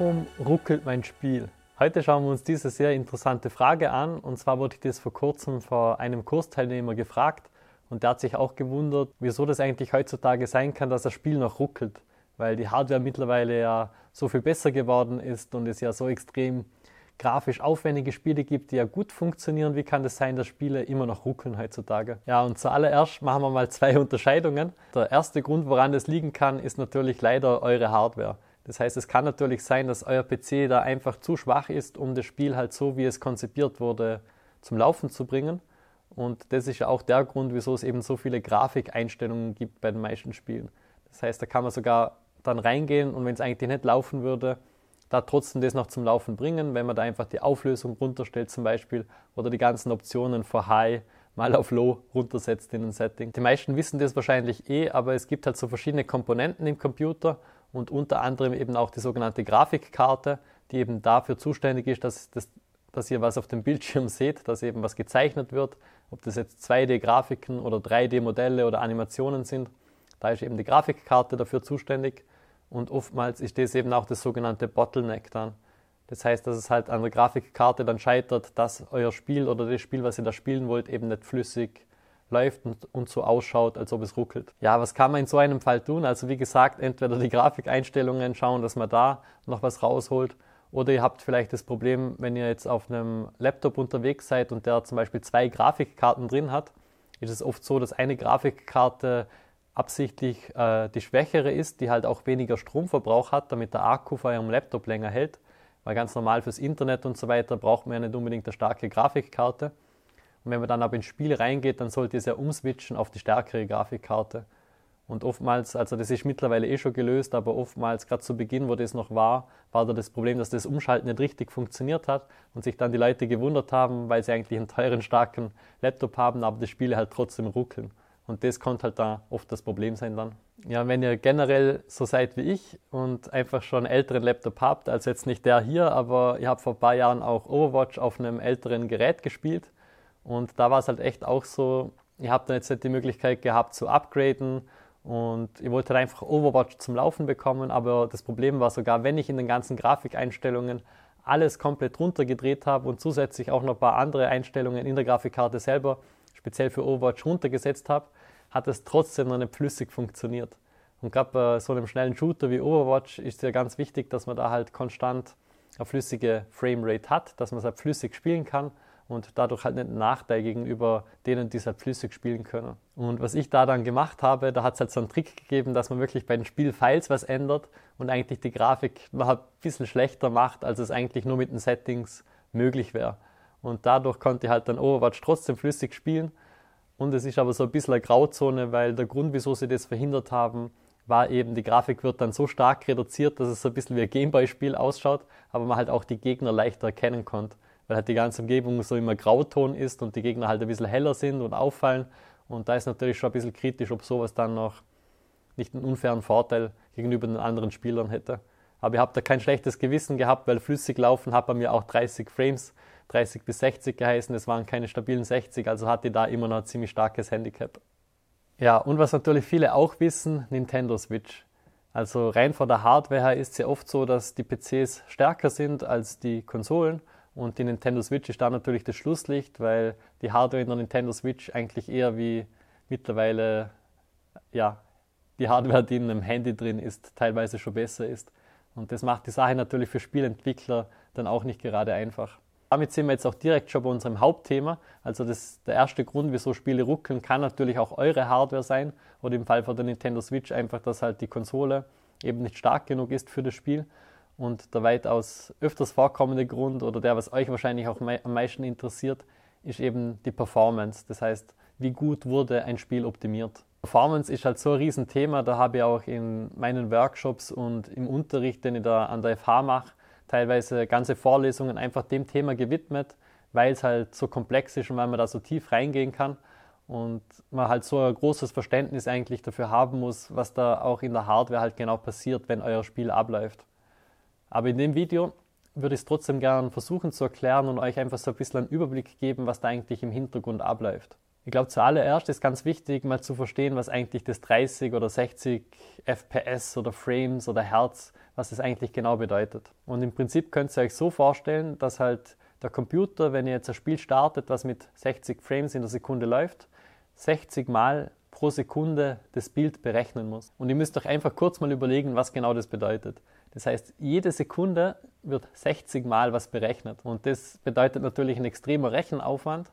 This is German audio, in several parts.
Warum ruckelt mein Spiel? Heute schauen wir uns diese sehr interessante Frage an. Und zwar wurde ich das vor kurzem vor einem Kursteilnehmer gefragt. Und der hat sich auch gewundert, wieso das eigentlich heutzutage sein kann, dass das Spiel noch ruckelt. Weil die Hardware mittlerweile ja so viel besser geworden ist und es ja so extrem grafisch aufwendige Spiele gibt, die ja gut funktionieren. Wie kann das sein, dass Spiele immer noch ruckeln heutzutage? Ja, und zuallererst machen wir mal zwei Unterscheidungen. Der erste Grund, woran das liegen kann, ist natürlich leider eure Hardware. Das heißt, es kann natürlich sein, dass euer PC da einfach zu schwach ist, um das Spiel halt so, wie es konzipiert wurde, zum Laufen zu bringen. Und das ist ja auch der Grund, wieso es eben so viele Grafikeinstellungen gibt bei den meisten Spielen. Das heißt, da kann man sogar dann reingehen und wenn es eigentlich nicht laufen würde, da trotzdem das noch zum Laufen bringen, wenn man da einfach die Auflösung runterstellt zum Beispiel oder die ganzen Optionen vor High mal auf Low runtersetzt in den Setting. Die meisten wissen das wahrscheinlich eh, aber es gibt halt so verschiedene Komponenten im Computer und unter anderem eben auch die sogenannte Grafikkarte, die eben dafür zuständig ist, dass, das, dass ihr was auf dem Bildschirm seht, dass eben was gezeichnet wird, ob das jetzt 2D-Grafiken oder 3D-Modelle oder Animationen sind. Da ist eben die Grafikkarte dafür zuständig und oftmals ist das eben auch das sogenannte Bottleneck dann. Das heißt, dass es halt an der Grafikkarte dann scheitert, dass euer Spiel oder das Spiel, was ihr da spielen wollt, eben nicht flüssig läuft und, und so ausschaut, als ob es ruckelt. Ja, was kann man in so einem Fall tun? Also wie gesagt, entweder die Grafikeinstellungen schauen, dass man da noch was rausholt, oder ihr habt vielleicht das Problem, wenn ihr jetzt auf einem Laptop unterwegs seid und der zum Beispiel zwei Grafikkarten drin hat, ist es oft so, dass eine Grafikkarte absichtlich äh, die schwächere ist, die halt auch weniger Stromverbrauch hat, damit der Akku von eurem Laptop länger hält. Weil ganz normal fürs Internet und so weiter braucht man ja nicht unbedingt eine starke Grafikkarte. Und wenn man dann aber ins Spiel reingeht, dann sollte es ja umswitchen auf die stärkere Grafikkarte. Und oftmals, also das ist mittlerweile eh schon gelöst, aber oftmals, gerade zu Beginn, wo das noch war, war da das Problem, dass das Umschalten nicht richtig funktioniert hat und sich dann die Leute gewundert haben, weil sie eigentlich einen teuren, starken Laptop haben, aber die Spiele halt trotzdem ruckeln. Und das konnte halt da oft das Problem sein dann. Ja, wenn ihr generell so seid wie ich und einfach schon einen älteren Laptop habt, also jetzt nicht der hier, aber ihr habt vor ein paar Jahren auch Overwatch auf einem älteren Gerät gespielt, und da war es halt echt auch so, ihr habt dann jetzt nicht die Möglichkeit gehabt zu upgraden und ihr wolltet halt einfach Overwatch zum Laufen bekommen, aber das Problem war sogar, wenn ich in den ganzen Grafikeinstellungen alles komplett runtergedreht habe und zusätzlich auch noch ein paar andere Einstellungen in der Grafikkarte selber speziell für Overwatch runtergesetzt habe, hat es trotzdem noch nicht flüssig funktioniert. Und gerade bei so einem schnellen Shooter wie Overwatch ist ja ganz wichtig, dass man da halt konstant eine flüssige Framerate hat, dass man es halt flüssig spielen kann und dadurch halt nicht einen Nachteil gegenüber denen, die es halt flüssig spielen können. Und was ich da dann gemacht habe, da hat es halt so einen Trick gegeben, dass man wirklich bei den Spielfiles was ändert und eigentlich die Grafik noch ein bisschen schlechter macht, als es eigentlich nur mit den Settings möglich wäre. Und dadurch konnte ich halt dann Overwatch trotzdem flüssig spielen. Und es ist aber so ein bisschen eine Grauzone, weil der Grund, wieso sie das verhindert haben, war eben, die Grafik wird dann so stark reduziert, dass es so ein bisschen wie ein Gameboy-Spiel ausschaut, aber man halt auch die Gegner leichter erkennen konnte weil halt die ganze Umgebung so immer Grauton ist und die Gegner halt ein bisschen heller sind und auffallen. Und da ist natürlich schon ein bisschen kritisch, ob sowas dann noch nicht einen unfairen Vorteil gegenüber den anderen Spielern hätte. Aber ich habe da kein schlechtes Gewissen gehabt, weil flüssig laufen hat bei mir auch 30 Frames, 30 bis 60 geheißen. Es waren keine stabilen 60, also hatte ich da immer noch ein ziemlich starkes Handicap. Ja, und was natürlich viele auch wissen, Nintendo Switch. Also rein von der Hardware her ist es ja oft so, dass die PCs stärker sind als die Konsolen und die Nintendo Switch ist da natürlich das Schlusslicht, weil die Hardware in der Nintendo Switch eigentlich eher wie mittlerweile ja, die Hardware, die in einem Handy drin ist, teilweise schon besser ist. Und das macht die Sache natürlich für Spielentwickler dann auch nicht gerade einfach. Damit sind wir jetzt auch direkt schon bei unserem Hauptthema. Also das, der erste Grund, wieso Spiele ruckeln, kann natürlich auch eure Hardware sein oder im Fall von der Nintendo Switch einfach, dass halt die Konsole eben nicht stark genug ist für das Spiel. Und der weitaus öfters vorkommende Grund oder der, was euch wahrscheinlich auch am meisten interessiert, ist eben die Performance. Das heißt, wie gut wurde ein Spiel optimiert. Performance ist halt so ein Riesenthema, da habe ich auch in meinen Workshops und im Unterricht, den ich da an der FH mache, teilweise ganze Vorlesungen einfach dem Thema gewidmet, weil es halt so komplex ist und weil man da so tief reingehen kann und man halt so ein großes Verständnis eigentlich dafür haben muss, was da auch in der Hardware halt genau passiert, wenn euer Spiel abläuft. Aber in dem Video würde ich es trotzdem gerne versuchen zu erklären und euch einfach so ein bisschen einen Überblick geben, was da eigentlich im Hintergrund abläuft. Ich glaube, zuallererst ist ganz wichtig, mal zu verstehen, was eigentlich das 30 oder 60 FPS oder Frames oder Hertz, was das eigentlich genau bedeutet. Und im Prinzip könnt ihr euch so vorstellen, dass halt der Computer, wenn ihr jetzt ein Spiel startet, was mit 60 Frames in der Sekunde läuft, 60 Mal pro Sekunde das Bild berechnen muss. Und ihr müsst euch einfach kurz mal überlegen, was genau das bedeutet. Das heißt, jede Sekunde wird 60 Mal was berechnet. Und das bedeutet natürlich ein extremer Rechenaufwand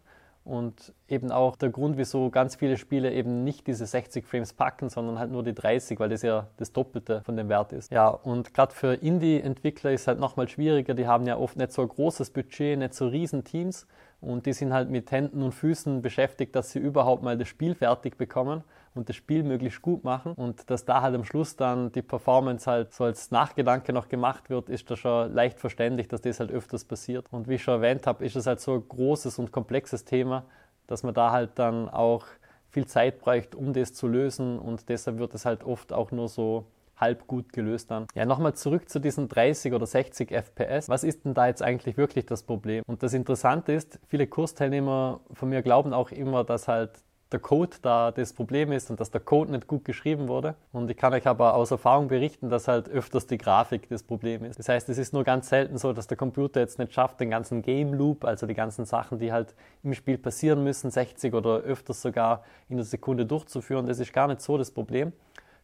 und eben auch der Grund, wieso ganz viele Spiele eben nicht diese 60 Frames packen, sondern halt nur die 30, weil das ja das Doppelte von dem Wert ist. Ja, und gerade für Indie-Entwickler ist es halt nochmal schwieriger. Die haben ja oft nicht so ein großes Budget, nicht so riesen Teams und die sind halt mit Händen und Füßen beschäftigt, dass sie überhaupt mal das Spiel fertig bekommen und das Spiel möglichst gut machen. Und dass da halt am Schluss dann die Performance halt so als Nachgedanke noch gemacht wird, ist da schon leicht verständlich, dass das halt öfters passiert. Und wie ich schon erwähnt habe, ist es halt so ein großes und komplexes Thema, dass man da halt dann auch viel Zeit braucht, um das zu lösen. Und deshalb wird es halt oft auch nur so halb gut gelöst dann. Ja, nochmal zurück zu diesen 30 oder 60 FPS. Was ist denn da jetzt eigentlich wirklich das Problem? Und das Interessante ist, viele Kursteilnehmer von mir glauben auch immer, dass halt der Code da das Problem ist und dass der Code nicht gut geschrieben wurde. Und ich kann euch aber aus Erfahrung berichten, dass halt öfters die Grafik das Problem ist. Das heißt, es ist nur ganz selten so, dass der Computer jetzt nicht schafft, den ganzen Game Loop, also die ganzen Sachen, die halt im Spiel passieren müssen, 60 oder öfters sogar in der Sekunde durchzuführen. Das ist gar nicht so das Problem.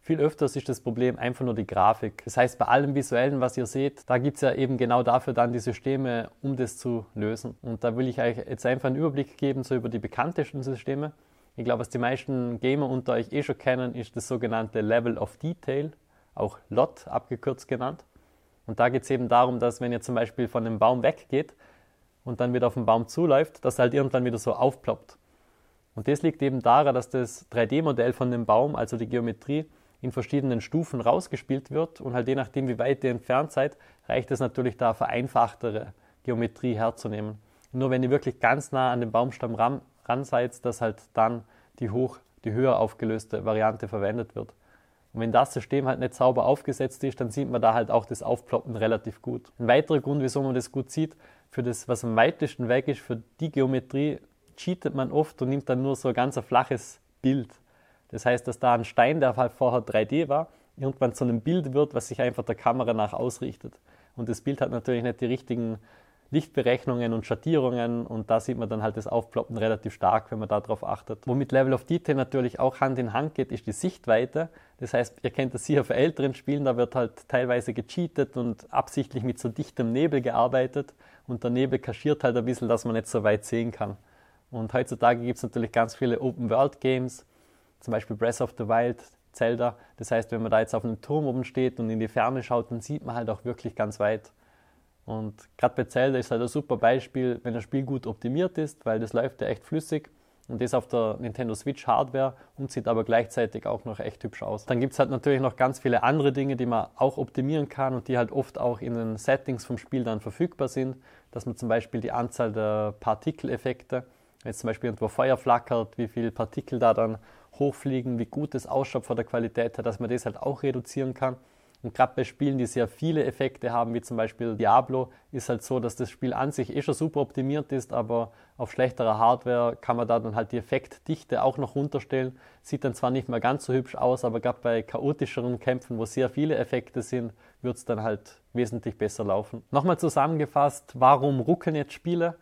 Viel öfters ist das Problem einfach nur die Grafik. Das heißt, bei allem Visuellen, was ihr seht, da gibt es ja eben genau dafür dann die Systeme, um das zu lösen. Und da will ich euch jetzt einfach einen Überblick geben, so über die bekanntesten Systeme. Ich glaube, was die meisten Gamer unter euch eh schon kennen, ist das sogenannte Level of Detail, auch LOT abgekürzt genannt. Und da geht es eben darum, dass wenn ihr zum Beispiel von einem Baum weggeht und dann wieder auf den Baum zuläuft, dass er halt irgendwann wieder so aufploppt. Und das liegt eben daran, dass das 3D-Modell von dem Baum, also die Geometrie, in verschiedenen Stufen rausgespielt wird und halt je nachdem, wie weit ihr entfernt seid, reicht es natürlich da vereinfachtere Geometrie herzunehmen. Nur wenn ihr wirklich ganz nah an den Baumstamm ran, ran seid, dass halt dann die hoch, die höher aufgelöste Variante verwendet wird. Und wenn das System halt nicht sauber aufgesetzt ist, dann sieht man da halt auch das Aufploppen relativ gut. Ein weiterer Grund, wieso man das gut sieht, für das, was am weitesten weg ist, für die Geometrie, cheatet man oft und nimmt dann nur so ein ganz flaches Bild. Das heißt, dass da ein Stein, der halt vorher 3D war, irgendwann zu einem Bild wird, was sich einfach der Kamera nach ausrichtet. Und das Bild hat natürlich nicht die richtigen Lichtberechnungen und Schattierungen und da sieht man dann halt das Aufploppen relativ stark, wenn man darauf achtet. Womit Level of Detail natürlich auch Hand in Hand geht, ist die Sichtweite. Das heißt, ihr kennt das sicher für älteren Spielen, da wird halt teilweise gecheatet und absichtlich mit so dichtem Nebel gearbeitet und der Nebel kaschiert halt ein bisschen, dass man nicht so weit sehen kann. Und heutzutage gibt es natürlich ganz viele Open-World-Games, zum Beispiel Breath of the Wild, Zelda. Das heißt, wenn man da jetzt auf einem Turm oben steht und in die Ferne schaut, dann sieht man halt auch wirklich ganz weit. Und gerade bei Zelda ist halt ein super Beispiel, wenn das Spiel gut optimiert ist, weil das läuft ja echt flüssig und das auf der Nintendo Switch Hardware und sieht aber gleichzeitig auch noch echt hübsch aus. Dann gibt es halt natürlich noch ganz viele andere Dinge, die man auch optimieren kann und die halt oft auch in den Settings vom Spiel dann verfügbar sind, dass man zum Beispiel die Anzahl der Partikeleffekte, wenn jetzt zum Beispiel irgendwo Feuer flackert, wie viele Partikel da dann hochfliegen, wie gut es ausschaut von der Qualität her, dass man das halt auch reduzieren kann. Und gerade bei Spielen, die sehr viele Effekte haben, wie zum Beispiel Diablo, ist halt so, dass das Spiel an sich eh schon super optimiert ist, aber auf schlechterer Hardware kann man da dann halt die Effektdichte auch noch runterstellen. Sieht dann zwar nicht mehr ganz so hübsch aus, aber gerade bei chaotischeren Kämpfen, wo sehr viele Effekte sind, wird es dann halt wesentlich besser laufen. Nochmal zusammengefasst, warum ruckeln jetzt Spiele?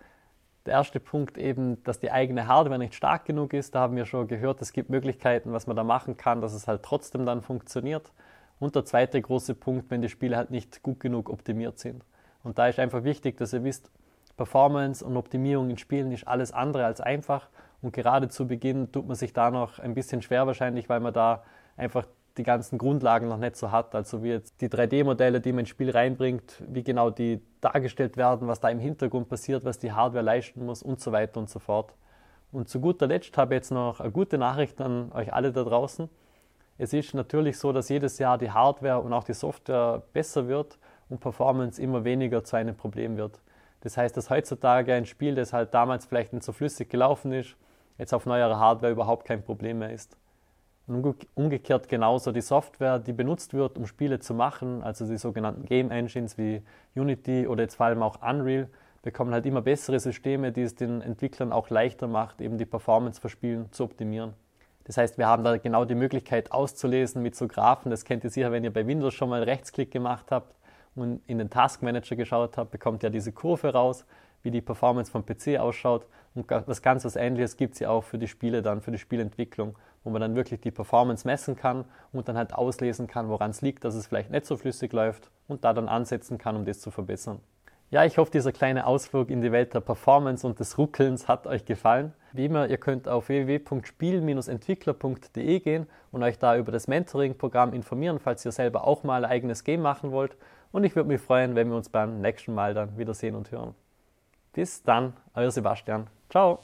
Der erste Punkt eben, dass die eigene Hardware nicht stark genug ist. Da haben wir schon gehört, es gibt Möglichkeiten, was man da machen kann, dass es halt trotzdem dann funktioniert. Und der zweite große Punkt, wenn die Spiele halt nicht gut genug optimiert sind. Und da ist einfach wichtig, dass ihr wisst, Performance und Optimierung in Spielen ist alles andere als einfach. Und gerade zu Beginn tut man sich da noch ein bisschen schwer wahrscheinlich, weil man da einfach die ganzen Grundlagen noch nicht so hat. Also wie jetzt die 3D-Modelle, die man ins Spiel reinbringt, wie genau die dargestellt werden, was da im Hintergrund passiert, was die Hardware leisten muss und so weiter und so fort. Und zu guter Letzt habe ich jetzt noch eine gute Nachricht an euch alle da draußen. Es ist natürlich so, dass jedes Jahr die Hardware und auch die Software besser wird und Performance immer weniger zu einem Problem wird. Das heißt, dass heutzutage ein Spiel, das halt damals vielleicht nicht so flüssig gelaufen ist, jetzt auf neuerer Hardware überhaupt kein Problem mehr ist. Und umgekehrt genauso die Software, die benutzt wird, um Spiele zu machen, also die sogenannten Game Engines wie Unity oder jetzt vor allem auch Unreal, bekommen halt immer bessere Systeme, die es den Entwicklern auch leichter macht, eben die Performance für Spielen zu optimieren. Das heißt, wir haben da genau die Möglichkeit auszulesen mit so Graphen. Das kennt ihr sicher, wenn ihr bei Windows schon mal Rechtsklick gemacht habt und in den Task Manager geschaut habt, bekommt ihr diese Kurve raus, wie die Performance vom PC ausschaut. Und was ganz was Ähnliches gibt es ja auch für die Spiele dann, für die Spielentwicklung, wo man dann wirklich die Performance messen kann und dann halt auslesen kann, woran es liegt, dass es vielleicht nicht so flüssig läuft und da dann ansetzen kann, um das zu verbessern. Ja, ich hoffe, dieser kleine Ausflug in die Welt der Performance und des Ruckelns hat euch gefallen. Wie immer, ihr könnt auf www.spiel-entwickler.de gehen und euch da über das Mentoring-Programm informieren, falls ihr selber auch mal ein eigenes Game machen wollt. Und ich würde mich freuen, wenn wir uns beim nächsten Mal dann wiedersehen und hören. Bis dann, euer Sebastian. Ciao.